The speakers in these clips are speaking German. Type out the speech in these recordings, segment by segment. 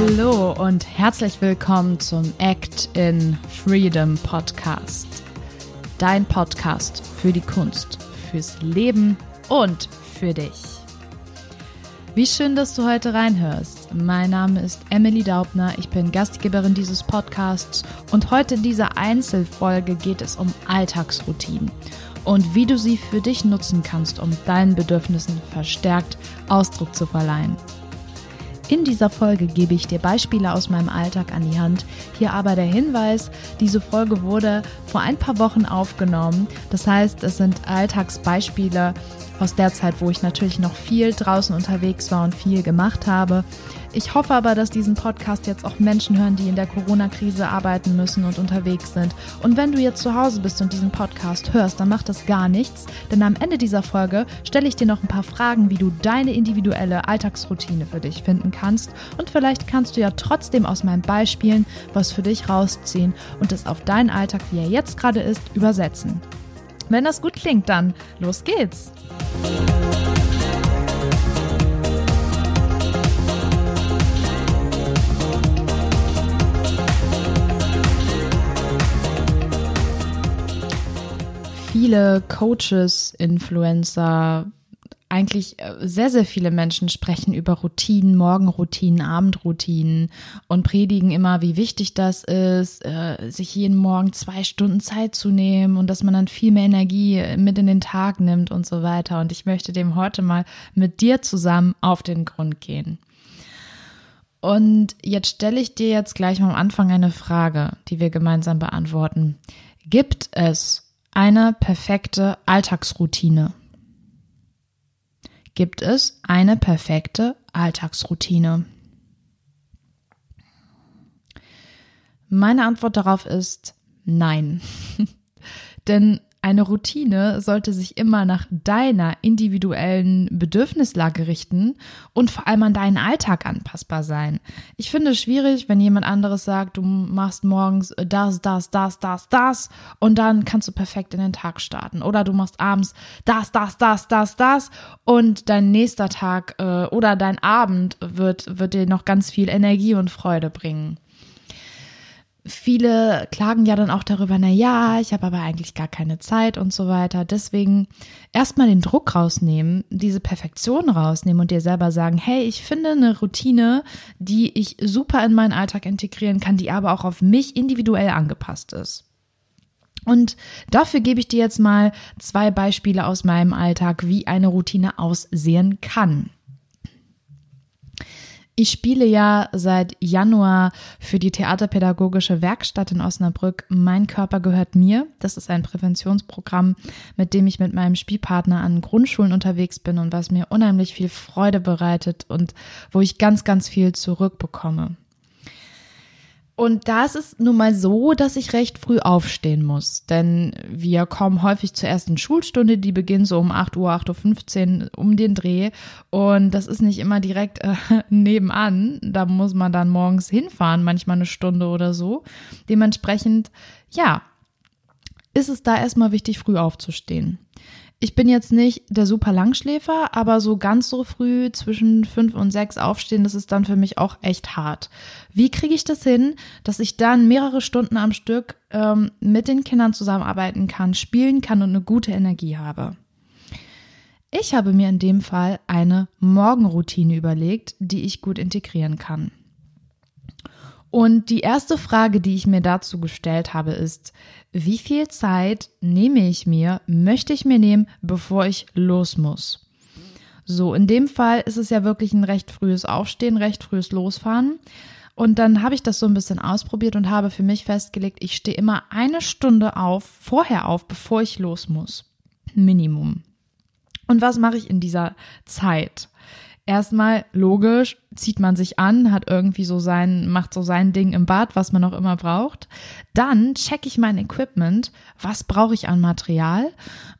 Hallo und herzlich willkommen zum Act in Freedom Podcast. Dein Podcast für die Kunst, fürs Leben und für dich. Wie schön, dass du heute reinhörst. Mein Name ist Emily Daubner, ich bin Gastgeberin dieses Podcasts und heute in dieser Einzelfolge geht es um Alltagsroutinen und wie du sie für dich nutzen kannst, um deinen Bedürfnissen verstärkt Ausdruck zu verleihen. In dieser Folge gebe ich dir Beispiele aus meinem Alltag an die Hand. Hier aber der Hinweis, diese Folge wurde vor ein paar Wochen aufgenommen. Das heißt, es sind Alltagsbeispiele aus der Zeit, wo ich natürlich noch viel draußen unterwegs war und viel gemacht habe. Ich hoffe aber, dass diesen Podcast jetzt auch Menschen hören, die in der Corona-Krise arbeiten müssen und unterwegs sind. Und wenn du jetzt zu Hause bist und diesen Podcast hörst, dann macht das gar nichts, denn am Ende dieser Folge stelle ich dir noch ein paar Fragen, wie du deine individuelle Alltagsroutine für dich finden kannst. Und vielleicht kannst du ja trotzdem aus meinen Beispielen was für dich rausziehen und es auf deinen Alltag, wie er jetzt gerade ist, übersetzen. Wenn das gut klingt, dann los geht's! Viele Coaches, Influencer, eigentlich äh, sehr, sehr viele Menschen sprechen über Routinen, Morgenroutinen, Abendroutinen und predigen immer, wie wichtig das ist, äh, sich jeden Morgen zwei Stunden Zeit zu nehmen und dass man dann viel mehr Energie mit in den Tag nimmt und so weiter. Und ich möchte dem heute mal mit dir zusammen auf den Grund gehen. Und jetzt stelle ich dir jetzt gleich mal am Anfang eine Frage, die wir gemeinsam beantworten. Gibt es eine perfekte Alltagsroutine? gibt es eine perfekte Alltagsroutine? Meine Antwort darauf ist nein. Denn eine Routine sollte sich immer nach deiner individuellen Bedürfnislage richten und vor allem an deinen Alltag anpassbar sein. Ich finde es schwierig, wenn jemand anderes sagt, du machst morgens das, das, das, das, das und dann kannst du perfekt in den Tag starten. Oder du machst abends das, das, das, das, das und dein nächster Tag äh, oder dein Abend wird, wird dir noch ganz viel Energie und Freude bringen viele klagen ja dann auch darüber, na ja, ich habe aber eigentlich gar keine Zeit und so weiter. Deswegen erstmal den Druck rausnehmen, diese Perfektion rausnehmen und dir selber sagen, hey, ich finde eine Routine, die ich super in meinen Alltag integrieren kann, die aber auch auf mich individuell angepasst ist. Und dafür gebe ich dir jetzt mal zwei Beispiele aus meinem Alltag, wie eine Routine aussehen kann. Ich spiele ja seit Januar für die Theaterpädagogische Werkstatt in Osnabrück Mein Körper gehört mir. Das ist ein Präventionsprogramm, mit dem ich mit meinem Spielpartner an Grundschulen unterwegs bin und was mir unheimlich viel Freude bereitet und wo ich ganz, ganz viel zurückbekomme. Und da ist es nun mal so, dass ich recht früh aufstehen muss, denn wir kommen häufig zur ersten Schulstunde, die beginnt so um 8 Uhr, 8.15 Uhr um den Dreh und das ist nicht immer direkt äh, nebenan, da muss man dann morgens hinfahren, manchmal eine Stunde oder so. Dementsprechend, ja, ist es da erstmal wichtig, früh aufzustehen. Ich bin jetzt nicht der super Langschläfer, aber so ganz so früh zwischen fünf und sechs aufstehen, das ist dann für mich auch echt hart. Wie kriege ich das hin, dass ich dann mehrere Stunden am Stück ähm, mit den Kindern zusammenarbeiten kann, spielen kann und eine gute Energie habe? Ich habe mir in dem Fall eine Morgenroutine überlegt, die ich gut integrieren kann. Und die erste Frage, die ich mir dazu gestellt habe, ist, wie viel Zeit nehme ich mir, möchte ich mir nehmen, bevor ich los muss? So, in dem Fall ist es ja wirklich ein recht frühes Aufstehen, recht frühes Losfahren. Und dann habe ich das so ein bisschen ausprobiert und habe für mich festgelegt, ich stehe immer eine Stunde auf, vorher auf, bevor ich los muss. Minimum. Und was mache ich in dieser Zeit? Erstmal logisch, zieht man sich an, hat irgendwie so sein, macht so sein Ding im Bad, was man auch immer braucht. Dann checke ich mein Equipment, was brauche ich an Material,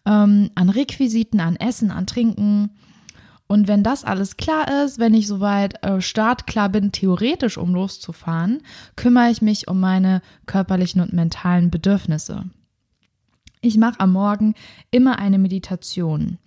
ähm, an Requisiten, an Essen, an Trinken. Und wenn das alles klar ist, wenn ich soweit äh, startklar bin, theoretisch um loszufahren, kümmere ich mich um meine körperlichen und mentalen Bedürfnisse. Ich mache am Morgen immer eine Meditation.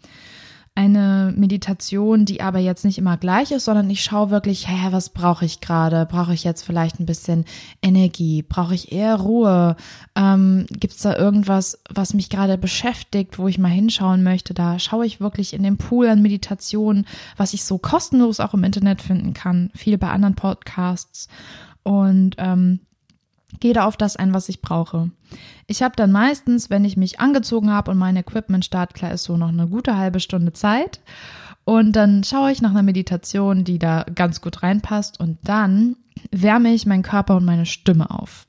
Eine Meditation, die aber jetzt nicht immer gleich ist, sondern ich schaue wirklich, hä, was brauche ich gerade? Brauche ich jetzt vielleicht ein bisschen Energie? Brauche ich eher Ruhe? Ähm, Gibt es da irgendwas, was mich gerade beschäftigt, wo ich mal hinschauen möchte? Da schaue ich wirklich in den Pool an Meditationen, was ich so kostenlos auch im Internet finden kann, viel bei anderen Podcasts und ähm, gehe da auf das ein, was ich brauche. Ich habe dann meistens, wenn ich mich angezogen habe und mein Equipment startklar ist, so noch eine gute halbe Stunde Zeit. Und dann schaue ich nach einer Meditation, die da ganz gut reinpasst. Und dann wärme ich meinen Körper und meine Stimme auf.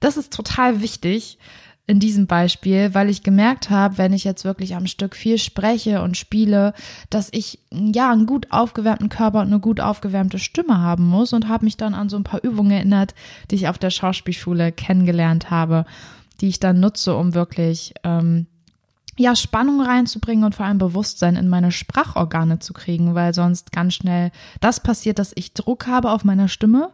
Das ist total wichtig, in diesem Beispiel, weil ich gemerkt habe, wenn ich jetzt wirklich am Stück viel spreche und spiele, dass ich ja einen gut aufgewärmten Körper und eine gut aufgewärmte Stimme haben muss und habe mich dann an so ein paar Übungen erinnert, die ich auf der Schauspielschule kennengelernt habe, die ich dann nutze, um wirklich ähm, ja Spannung reinzubringen und vor allem Bewusstsein in meine Sprachorgane zu kriegen, weil sonst ganz schnell das passiert, dass ich Druck habe auf meiner Stimme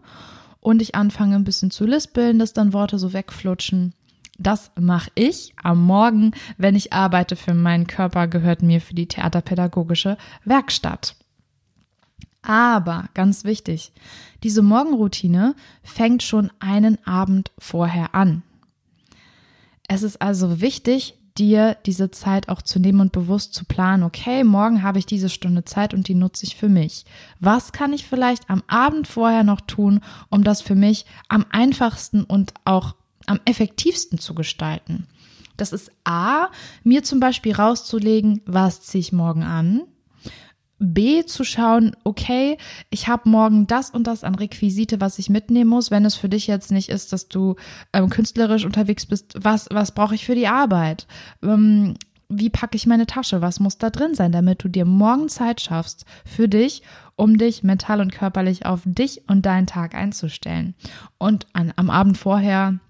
und ich anfange ein bisschen zu lispeln, dass dann Worte so wegflutschen das mache ich am Morgen, wenn ich arbeite für meinen Körper, gehört mir für die theaterpädagogische Werkstatt. Aber ganz wichtig, diese Morgenroutine fängt schon einen Abend vorher an. Es ist also wichtig, dir diese Zeit auch zu nehmen und bewusst zu planen, okay, morgen habe ich diese Stunde Zeit und die nutze ich für mich. Was kann ich vielleicht am Abend vorher noch tun, um das für mich am einfachsten und auch am effektivsten zu gestalten. Das ist A, mir zum Beispiel rauszulegen, was ziehe ich morgen an. B, zu schauen, okay, ich habe morgen das und das an Requisite, was ich mitnehmen muss. Wenn es für dich jetzt nicht ist, dass du ähm, künstlerisch unterwegs bist, was, was brauche ich für die Arbeit? Ähm, wie packe ich meine Tasche? Was muss da drin sein, damit du dir morgen Zeit schaffst für dich, um dich mental und körperlich auf dich und deinen Tag einzustellen? Und an, am Abend vorher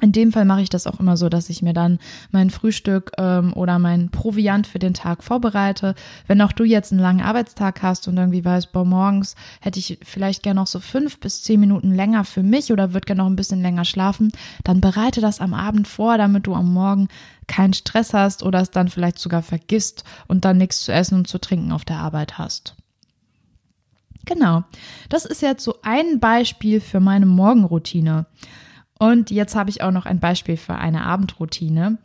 in dem Fall mache ich das auch immer so, dass ich mir dann mein Frühstück ähm, oder mein Proviant für den Tag vorbereite. Wenn auch du jetzt einen langen Arbeitstag hast und irgendwie weißt, boah, morgens hätte ich vielleicht gerne noch so fünf bis zehn Minuten länger für mich oder würde gerne noch ein bisschen länger schlafen, dann bereite das am Abend vor, damit du am Morgen keinen Stress hast oder es dann vielleicht sogar vergisst und dann nichts zu essen und zu trinken auf der Arbeit hast. Genau, das ist jetzt so ein Beispiel für meine Morgenroutine. Und jetzt habe ich auch noch ein Beispiel für eine Abendroutine.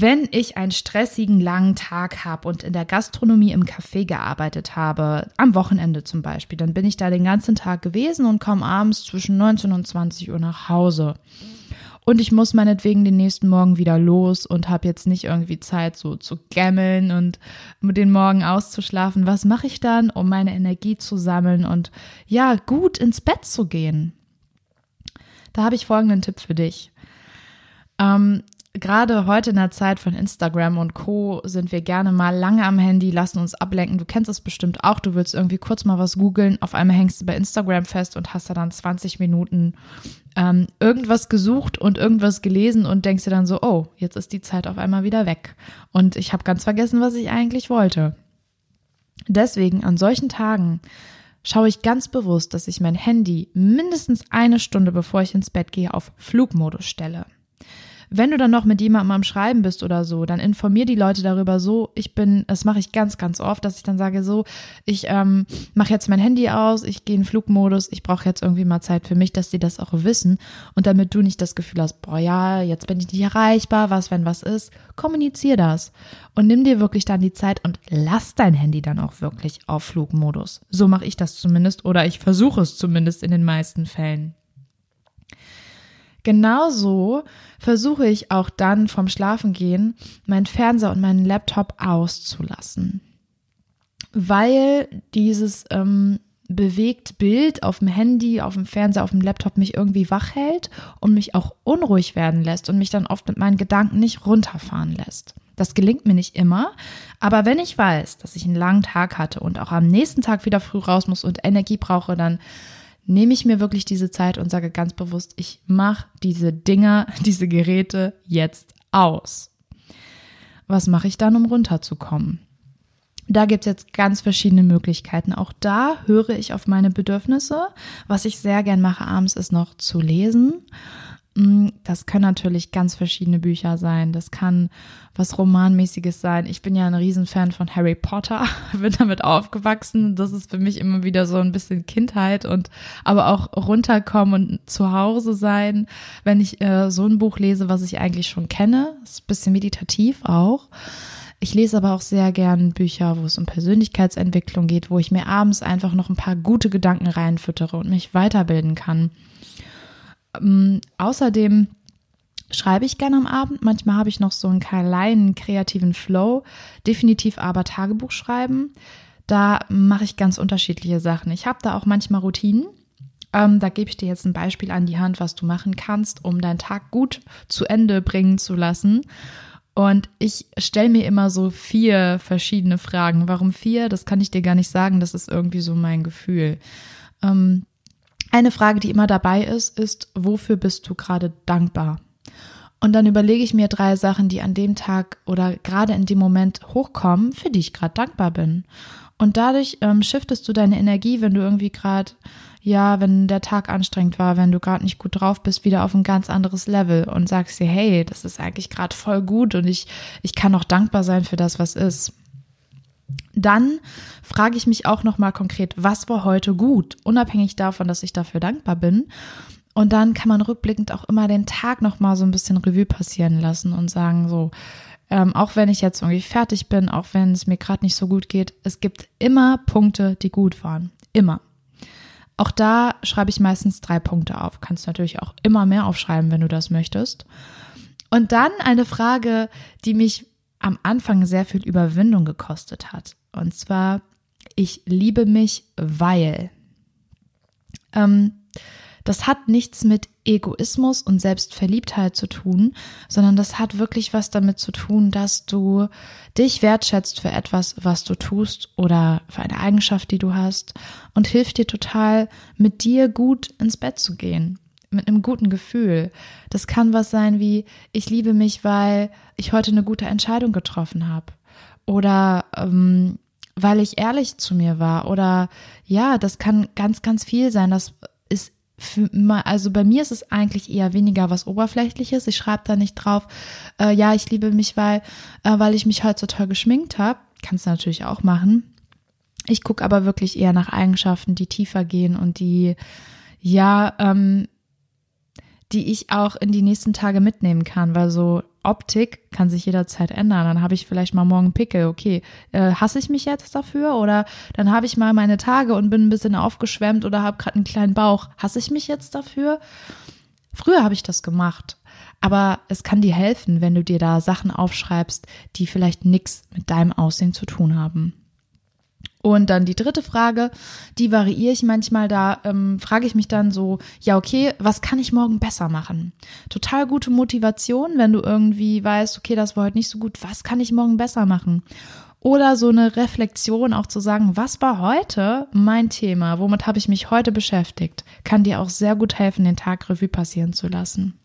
Wenn ich einen stressigen langen Tag habe und in der Gastronomie im Café gearbeitet habe, am Wochenende zum Beispiel, dann bin ich da den ganzen Tag gewesen und komme abends zwischen 19 und 20 Uhr nach Hause. Und ich muss meinetwegen den nächsten Morgen wieder los und habe jetzt nicht irgendwie Zeit, so zu gammeln und den Morgen auszuschlafen. Was mache ich dann, um meine Energie zu sammeln und ja, gut ins Bett zu gehen? Da habe ich folgenden Tipp für dich. Ähm, Gerade heute in der Zeit von Instagram und Co. sind wir gerne mal lange am Handy, lassen uns ablenken. Du kennst es bestimmt auch. Du willst irgendwie kurz mal was googeln. Auf einmal hängst du bei Instagram fest und hast da dann 20 Minuten ähm, irgendwas gesucht und irgendwas gelesen und denkst dir dann so, oh, jetzt ist die Zeit auf einmal wieder weg. Und ich habe ganz vergessen, was ich eigentlich wollte. Deswegen an solchen Tagen schaue ich ganz bewusst, dass ich mein Handy mindestens eine Stunde bevor ich ins Bett gehe auf Flugmodus stelle. Wenn du dann noch mit jemandem am Schreiben bist oder so, dann informier die Leute darüber so. Ich bin, das mache ich ganz, ganz oft, dass ich dann sage so, ich ähm, mache jetzt mein Handy aus, ich gehe in Flugmodus, ich brauche jetzt irgendwie mal Zeit für mich, dass die das auch wissen. Und damit du nicht das Gefühl hast, boah ja, jetzt bin ich nicht erreichbar, was, wenn was ist, kommunizier das. Und nimm dir wirklich dann die Zeit und lass dein Handy dann auch wirklich auf Flugmodus. So mache ich das zumindest oder ich versuche es zumindest in den meisten Fällen. Genauso versuche ich auch dann vom Schlafengehen meinen Fernseher und meinen Laptop auszulassen. Weil dieses ähm, bewegt Bild auf dem Handy, auf dem Fernseher, auf dem Laptop mich irgendwie wach hält und mich auch unruhig werden lässt und mich dann oft mit meinen Gedanken nicht runterfahren lässt. Das gelingt mir nicht immer, aber wenn ich weiß, dass ich einen langen Tag hatte und auch am nächsten Tag wieder früh raus muss und Energie brauche, dann nehme ich mir wirklich diese Zeit und sage ganz bewusst, ich mache diese Dinger, diese Geräte jetzt aus. Was mache ich dann, um runterzukommen? Da gibt es jetzt ganz verschiedene Möglichkeiten. Auch da höre ich auf meine Bedürfnisse. Was ich sehr gern mache abends ist noch zu lesen. Mm, das können natürlich ganz verschiedene Bücher sein. Das kann was Romanmäßiges sein. Ich bin ja ein Riesenfan von Harry Potter, bin damit aufgewachsen. Das ist für mich immer wieder so ein bisschen Kindheit und aber auch runterkommen und zu Hause sein, wenn ich äh, so ein Buch lese, was ich eigentlich schon kenne. Ist ein bisschen meditativ auch. Ich lese aber auch sehr gern Bücher, wo es um Persönlichkeitsentwicklung geht, wo ich mir abends einfach noch ein paar gute Gedanken reinfüttere und mich weiterbilden kann. Ähm, außerdem schreibe ich gerne am Abend. Manchmal habe ich noch so einen kleinen kreativen Flow. Definitiv aber Tagebuch schreiben. Da mache ich ganz unterschiedliche Sachen. Ich habe da auch manchmal Routinen. Ähm, da gebe ich dir jetzt ein Beispiel an die Hand, was du machen kannst, um deinen Tag gut zu Ende bringen zu lassen. Und ich stelle mir immer so vier verschiedene Fragen. Warum vier? Das kann ich dir gar nicht sagen. Das ist irgendwie so mein Gefühl. Ähm, eine Frage, die immer dabei ist, ist, wofür bist du gerade dankbar? Und dann überlege ich mir drei Sachen, die an dem Tag oder gerade in dem Moment hochkommen, für die ich gerade dankbar bin. Und dadurch ähm, shiftest du deine Energie, wenn du irgendwie gerade, ja, wenn der Tag anstrengend war, wenn du gerade nicht gut drauf bist, wieder auf ein ganz anderes Level und sagst dir, hey, das ist eigentlich gerade voll gut und ich, ich kann auch dankbar sein für das, was ist. Dann frage ich mich auch nochmal konkret, was war heute gut, unabhängig davon, dass ich dafür dankbar bin. Und dann kann man rückblickend auch immer den Tag nochmal so ein bisschen Revue passieren lassen und sagen, so, ähm, auch wenn ich jetzt irgendwie fertig bin, auch wenn es mir gerade nicht so gut geht, es gibt immer Punkte, die gut waren. Immer. Auch da schreibe ich meistens drei Punkte auf. Kannst natürlich auch immer mehr aufschreiben, wenn du das möchtest. Und dann eine Frage, die mich am Anfang sehr viel Überwindung gekostet hat. Und zwar, ich liebe mich, weil. Ähm, das hat nichts mit Egoismus und Selbstverliebtheit zu tun, sondern das hat wirklich was damit zu tun, dass du dich wertschätzt für etwas, was du tust oder für eine Eigenschaft, die du hast und hilft dir total, mit dir gut ins Bett zu gehen mit einem guten Gefühl. Das kann was sein wie, ich liebe mich, weil ich heute eine gute Entscheidung getroffen habe. Oder ähm, weil ich ehrlich zu mir war. Oder ja, das kann ganz, ganz viel sein. Das ist für, also bei mir ist es eigentlich eher weniger was Oberflächliches. Ich schreibe da nicht drauf, äh, ja, ich liebe mich, weil, äh, weil ich mich heute so toll geschminkt habe. Kannst du natürlich auch machen. Ich gucke aber wirklich eher nach Eigenschaften, die tiefer gehen und die, ja, ähm, die ich auch in die nächsten Tage mitnehmen kann, weil so Optik kann sich jederzeit ändern. Dann habe ich vielleicht mal morgen Pickel. Okay, äh, hasse ich mich jetzt dafür? Oder dann habe ich mal meine Tage und bin ein bisschen aufgeschwemmt oder habe gerade einen kleinen Bauch. Hasse ich mich jetzt dafür? Früher habe ich das gemacht. Aber es kann dir helfen, wenn du dir da Sachen aufschreibst, die vielleicht nichts mit deinem Aussehen zu tun haben. Und dann die dritte Frage, die variiere ich manchmal, da ähm, frage ich mich dann so, ja, okay, was kann ich morgen besser machen? Total gute Motivation, wenn du irgendwie weißt, okay, das war heute nicht so gut, was kann ich morgen besser machen? Oder so eine Reflexion auch zu sagen, was war heute mein Thema? Womit habe ich mich heute beschäftigt? Kann dir auch sehr gut helfen, den Tag Revue passieren zu lassen.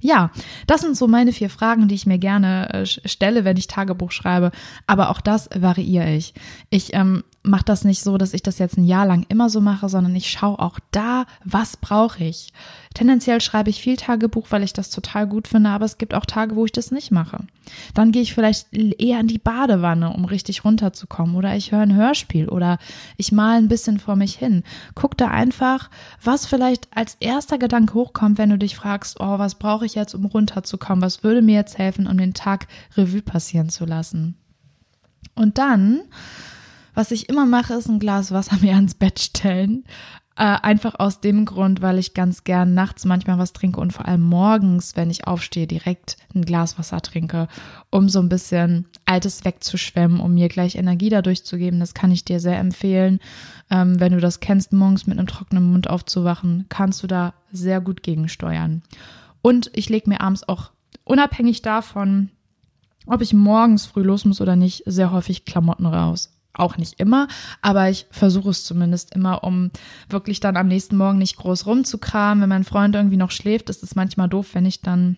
Ja, das sind so meine vier Fragen, die ich mir gerne äh, stelle, wenn ich Tagebuch schreibe. Aber auch das variiere ich. Ich ähm, mache das nicht so, dass ich das jetzt ein Jahr lang immer so mache, sondern ich schaue auch da, was brauche ich. Tendenziell schreibe ich viel Tagebuch, weil ich das total gut finde, aber es gibt auch Tage, wo ich das nicht mache. Dann gehe ich vielleicht eher in die Badewanne, um richtig runterzukommen, oder ich höre ein Hörspiel oder ich male ein bisschen vor mich hin. Guck da einfach, was vielleicht als erster Gedanke hochkommt, wenn du dich fragst, oh, was brauche ich jetzt, um runterzukommen? Was würde mir jetzt helfen, um den Tag Revue passieren zu lassen? Und dann was ich immer mache, ist ein Glas Wasser mir ans Bett stellen. Äh, einfach aus dem Grund, weil ich ganz gern nachts manchmal was trinke und vor allem morgens, wenn ich aufstehe, direkt ein Glas Wasser trinke, um so ein bisschen Altes wegzuschwemmen, um mir gleich Energie dadurch zu geben. Das kann ich dir sehr empfehlen. Ähm, wenn du das kennst, morgens mit einem trockenen Mund aufzuwachen, kannst du da sehr gut gegensteuern. Und ich lege mir abends auch unabhängig davon, ob ich morgens früh los muss oder nicht, sehr häufig Klamotten raus auch nicht immer, aber ich versuche es zumindest immer, um wirklich dann am nächsten Morgen nicht groß rumzukramen. Wenn mein Freund irgendwie noch schläft, ist es manchmal doof, wenn ich dann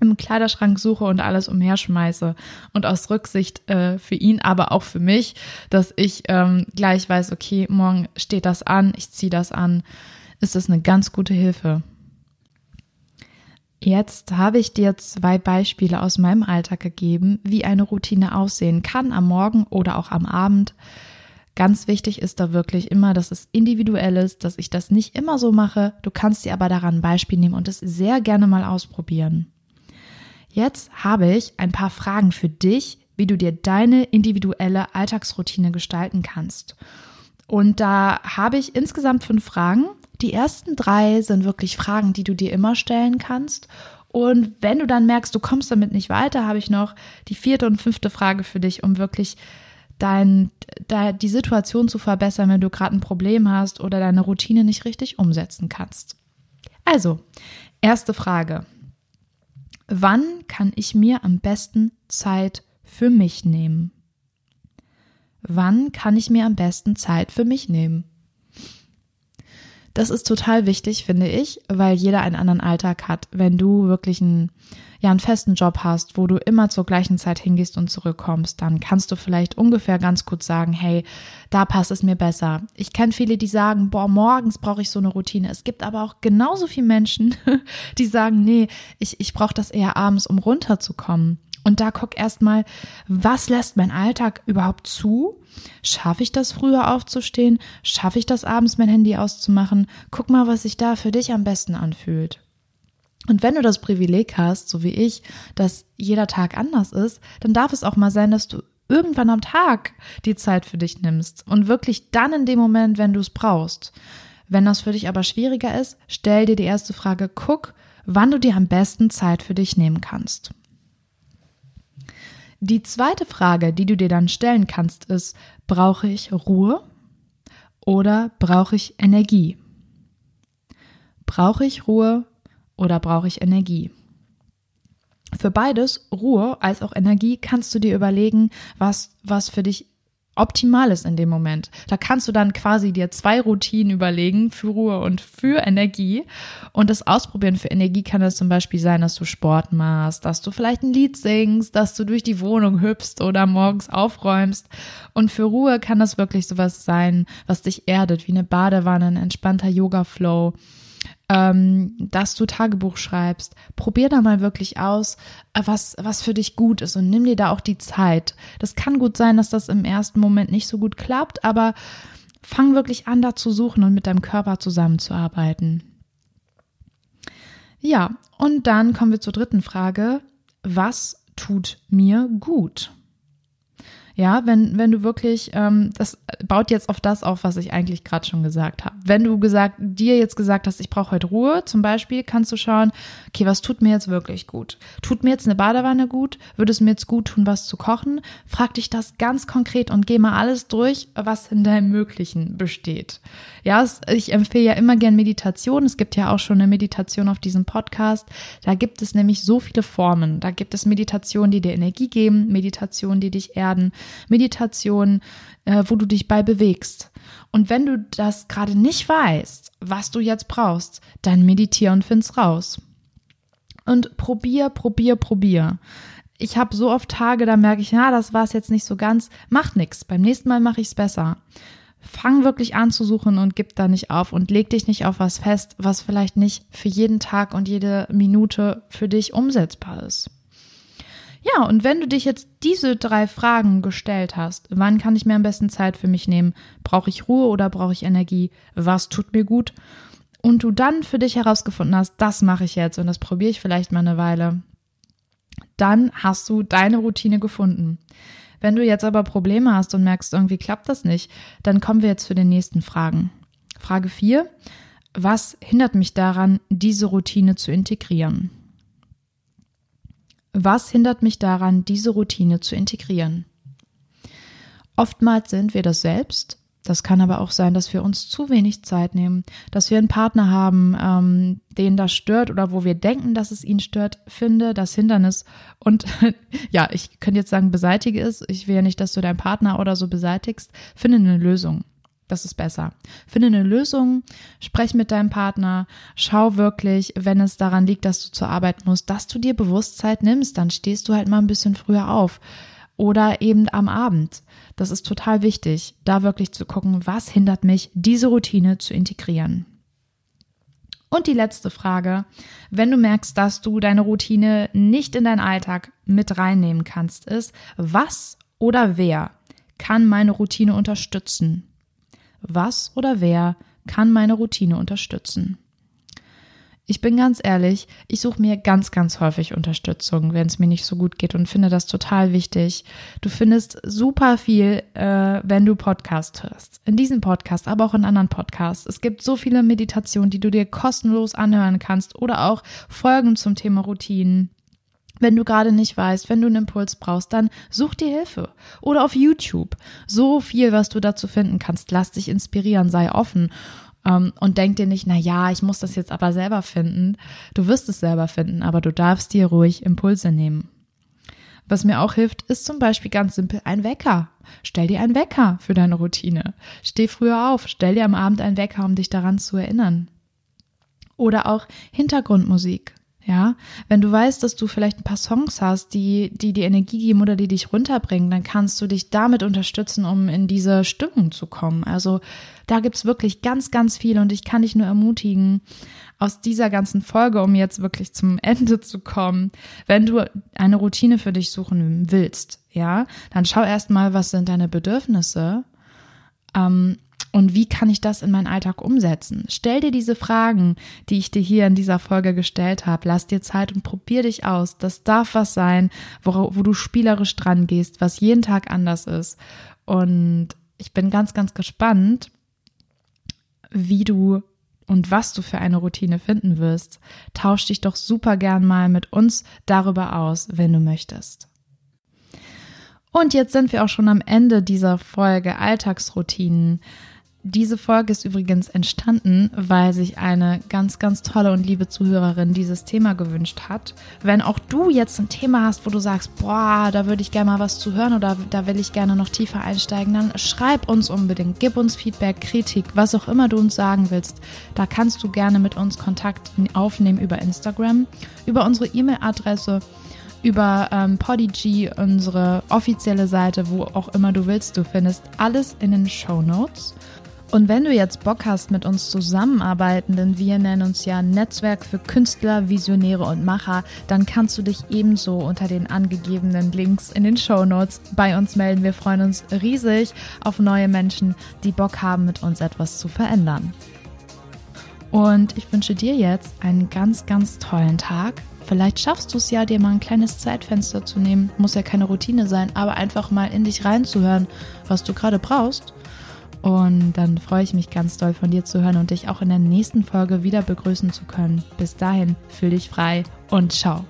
im Kleiderschrank suche und alles umherschmeiße. Und aus Rücksicht äh, für ihn, aber auch für mich, dass ich ähm, gleich weiß, okay, morgen steht das an, ich ziehe das an, ist das eine ganz gute Hilfe. Jetzt habe ich dir zwei Beispiele aus meinem Alltag gegeben, wie eine Routine aussehen kann am Morgen oder auch am Abend. Ganz wichtig ist da wirklich immer, dass es individuell ist, dass ich das nicht immer so mache. Du kannst dir aber daran ein Beispiel nehmen und es sehr gerne mal ausprobieren. Jetzt habe ich ein paar Fragen für dich, wie du dir deine individuelle Alltagsroutine gestalten kannst. Und da habe ich insgesamt fünf Fragen. Die ersten drei sind wirklich Fragen, die du dir immer stellen kannst. Und wenn du dann merkst, du kommst damit nicht weiter, habe ich noch die vierte und fünfte Frage für dich, um wirklich dein, da die Situation zu verbessern, wenn du gerade ein Problem hast oder deine Routine nicht richtig umsetzen kannst. Also, erste Frage. Wann kann ich mir am besten Zeit für mich nehmen? Wann kann ich mir am besten Zeit für mich nehmen? Das ist total wichtig, finde ich, weil jeder einen anderen Alltag hat. Wenn du wirklich einen, ja, einen festen Job hast, wo du immer zur gleichen Zeit hingehst und zurückkommst, dann kannst du vielleicht ungefähr ganz kurz sagen, hey, da passt es mir besser. Ich kenne viele, die sagen, boah, morgens brauche ich so eine Routine. Es gibt aber auch genauso viele Menschen, die sagen, nee, ich, ich brauche das eher abends, um runterzukommen. Und da guck erstmal, was lässt mein Alltag überhaupt zu? Schaffe ich das früher aufzustehen? Schaffe ich das abends mein Handy auszumachen? Guck mal, was sich da für dich am besten anfühlt. Und wenn du das Privileg hast, so wie ich, dass jeder Tag anders ist, dann darf es auch mal sein, dass du irgendwann am Tag die Zeit für dich nimmst und wirklich dann in dem Moment, wenn du es brauchst. Wenn das für dich aber schwieriger ist, stell dir die erste Frage, guck, wann du dir am besten Zeit für dich nehmen kannst. Die zweite Frage, die du dir dann stellen kannst, ist, brauche ich Ruhe oder brauche ich Energie? Brauche ich Ruhe oder brauche ich Energie? Für beides, Ruhe als auch Energie, kannst du dir überlegen, was, was für dich optimal ist in dem Moment. Da kannst du dann quasi dir zwei Routinen überlegen für Ruhe und für Energie. Und das Ausprobieren für Energie kann es zum Beispiel sein, dass du Sport machst, dass du vielleicht ein Lied singst, dass du durch die Wohnung hüpfst oder morgens aufräumst. Und für Ruhe kann das wirklich sowas sein, was dich erdet, wie eine Badewanne, ein entspannter Yoga-Flow ähm, dass du Tagebuch schreibst. Probier da mal wirklich aus, äh, was, was für dich gut ist und nimm dir da auch die Zeit. Das kann gut sein, dass das im ersten Moment nicht so gut klappt, aber fang wirklich an, da zu suchen und mit deinem Körper zusammenzuarbeiten. Ja, und dann kommen wir zur dritten Frage. Was tut mir gut? Ja, wenn, wenn du wirklich, ähm, das baut jetzt auf das auf, was ich eigentlich gerade schon gesagt habe. Wenn du gesagt, dir jetzt gesagt hast, ich brauche heute Ruhe, zum Beispiel, kannst du schauen, okay, was tut mir jetzt wirklich gut? Tut mir jetzt eine Badewanne gut? Würde es mir jetzt gut tun, was zu kochen? Frag dich das ganz konkret und geh mal alles durch, was in deinem Möglichen besteht. Ja, ich empfehle ja immer gern Meditation. Es gibt ja auch schon eine Meditation auf diesem Podcast. Da gibt es nämlich so viele Formen. Da gibt es Meditationen, die dir Energie geben, Meditationen, die dich erden, Meditation, äh, wo du dich bei bewegst. Und wenn du das gerade nicht weißt, was du jetzt brauchst, dann meditiere und find's raus. Und probier, probier, probier. Ich habe so oft Tage, da merke ich, ja, das war es jetzt nicht so ganz. Macht nichts. Beim nächsten Mal mache ich es besser. Fang wirklich an zu suchen und gib da nicht auf und leg dich nicht auf was fest, was vielleicht nicht für jeden Tag und jede Minute für dich umsetzbar ist. Ja, und wenn du dich jetzt diese drei Fragen gestellt hast, wann kann ich mir am besten Zeit für mich nehmen? Brauche ich Ruhe oder brauche ich Energie? Was tut mir gut? Und du dann für dich herausgefunden hast, das mache ich jetzt und das probiere ich vielleicht mal eine Weile, dann hast du deine Routine gefunden. Wenn du jetzt aber Probleme hast und merkst, irgendwie klappt das nicht, dann kommen wir jetzt zu den nächsten Fragen. Frage 4. Was hindert mich daran, diese Routine zu integrieren? Was hindert mich daran, diese Routine zu integrieren? Oftmals sind wir das selbst. Das kann aber auch sein, dass wir uns zu wenig Zeit nehmen, dass wir einen Partner haben, ähm, den das stört oder wo wir denken, dass es ihn stört. Finde das Hindernis und ja, ich könnte jetzt sagen, beseitige es. Ich will ja nicht, dass du deinen Partner oder so beseitigst. Finde eine Lösung. Das ist besser. Finde eine Lösung, sprech mit deinem Partner, schau wirklich, wenn es daran liegt, dass du zur Arbeit musst, dass du dir Bewusstsein nimmst, dann stehst du halt mal ein bisschen früher auf. Oder eben am Abend. Das ist total wichtig, da wirklich zu gucken, was hindert mich, diese Routine zu integrieren. Und die letzte Frage, wenn du merkst, dass du deine Routine nicht in deinen Alltag mit reinnehmen kannst, ist, was oder wer kann meine Routine unterstützen? Was oder wer kann meine Routine unterstützen? Ich bin ganz ehrlich, ich suche mir ganz, ganz häufig Unterstützung, wenn es mir nicht so gut geht und finde das total wichtig. Du findest super viel, äh, wenn du Podcast hörst. In diesem Podcast, aber auch in anderen Podcasts. Es gibt so viele Meditationen, die du dir kostenlos anhören kannst oder auch Folgen zum Thema Routinen. Wenn du gerade nicht weißt, wenn du einen Impuls brauchst, dann such dir Hilfe. Oder auf YouTube. So viel, was du dazu finden kannst. Lass dich inspirieren, sei offen. Ähm, und denk dir nicht, na ja, ich muss das jetzt aber selber finden. Du wirst es selber finden, aber du darfst dir ruhig Impulse nehmen. Was mir auch hilft, ist zum Beispiel ganz simpel ein Wecker. Stell dir einen Wecker für deine Routine. Steh früher auf, stell dir am Abend einen Wecker, um dich daran zu erinnern. Oder auch Hintergrundmusik. Ja, wenn du weißt, dass du vielleicht ein paar Songs hast, die, die die Energie geben oder die dich runterbringen, dann kannst du dich damit unterstützen, um in diese Stimmung zu kommen. Also da gibt's wirklich ganz, ganz viel und ich kann dich nur ermutigen, aus dieser ganzen Folge, um jetzt wirklich zum Ende zu kommen, wenn du eine Routine für dich suchen willst, ja, dann schau erstmal, was sind deine Bedürfnisse, ähm, und wie kann ich das in meinen Alltag umsetzen? Stell dir diese Fragen, die ich dir hier in dieser Folge gestellt habe. Lass dir Zeit und probier dich aus. Das darf was sein, wo, wo du spielerisch dran gehst, was jeden Tag anders ist. Und ich bin ganz, ganz gespannt, wie du und was du für eine Routine finden wirst. Tausch dich doch super gern mal mit uns darüber aus, wenn du möchtest. Und jetzt sind wir auch schon am Ende dieser Folge Alltagsroutinen. Diese Folge ist übrigens entstanden, weil sich eine ganz, ganz tolle und liebe Zuhörerin dieses Thema gewünscht hat. Wenn auch du jetzt ein Thema hast, wo du sagst, boah, da würde ich gerne mal was zu hören oder da will ich gerne noch tiefer einsteigen, dann schreib uns unbedingt, gib uns Feedback, Kritik, was auch immer du uns sagen willst. Da kannst du gerne mit uns Kontakt aufnehmen über Instagram, über unsere E-Mail-Adresse über ähm, Podigy, unsere offizielle Seite, wo auch immer du willst. Du findest alles in den Show Notes. Und wenn du jetzt Bock hast, mit uns zusammenarbeiten, denn wir nennen uns ja Netzwerk für Künstler, Visionäre und Macher, dann kannst du dich ebenso unter den angegebenen Links in den Show Notes bei uns melden. Wir freuen uns riesig auf neue Menschen, die Bock haben, mit uns etwas zu verändern. Und ich wünsche dir jetzt einen ganz, ganz tollen Tag. Vielleicht schaffst du es ja, dir mal ein kleines Zeitfenster zu nehmen. Muss ja keine Routine sein, aber einfach mal in dich reinzuhören, was du gerade brauchst und dann freue ich mich ganz doll von dir zu hören und dich auch in der nächsten Folge wieder begrüßen zu können. Bis dahin, fühl dich frei und ciao.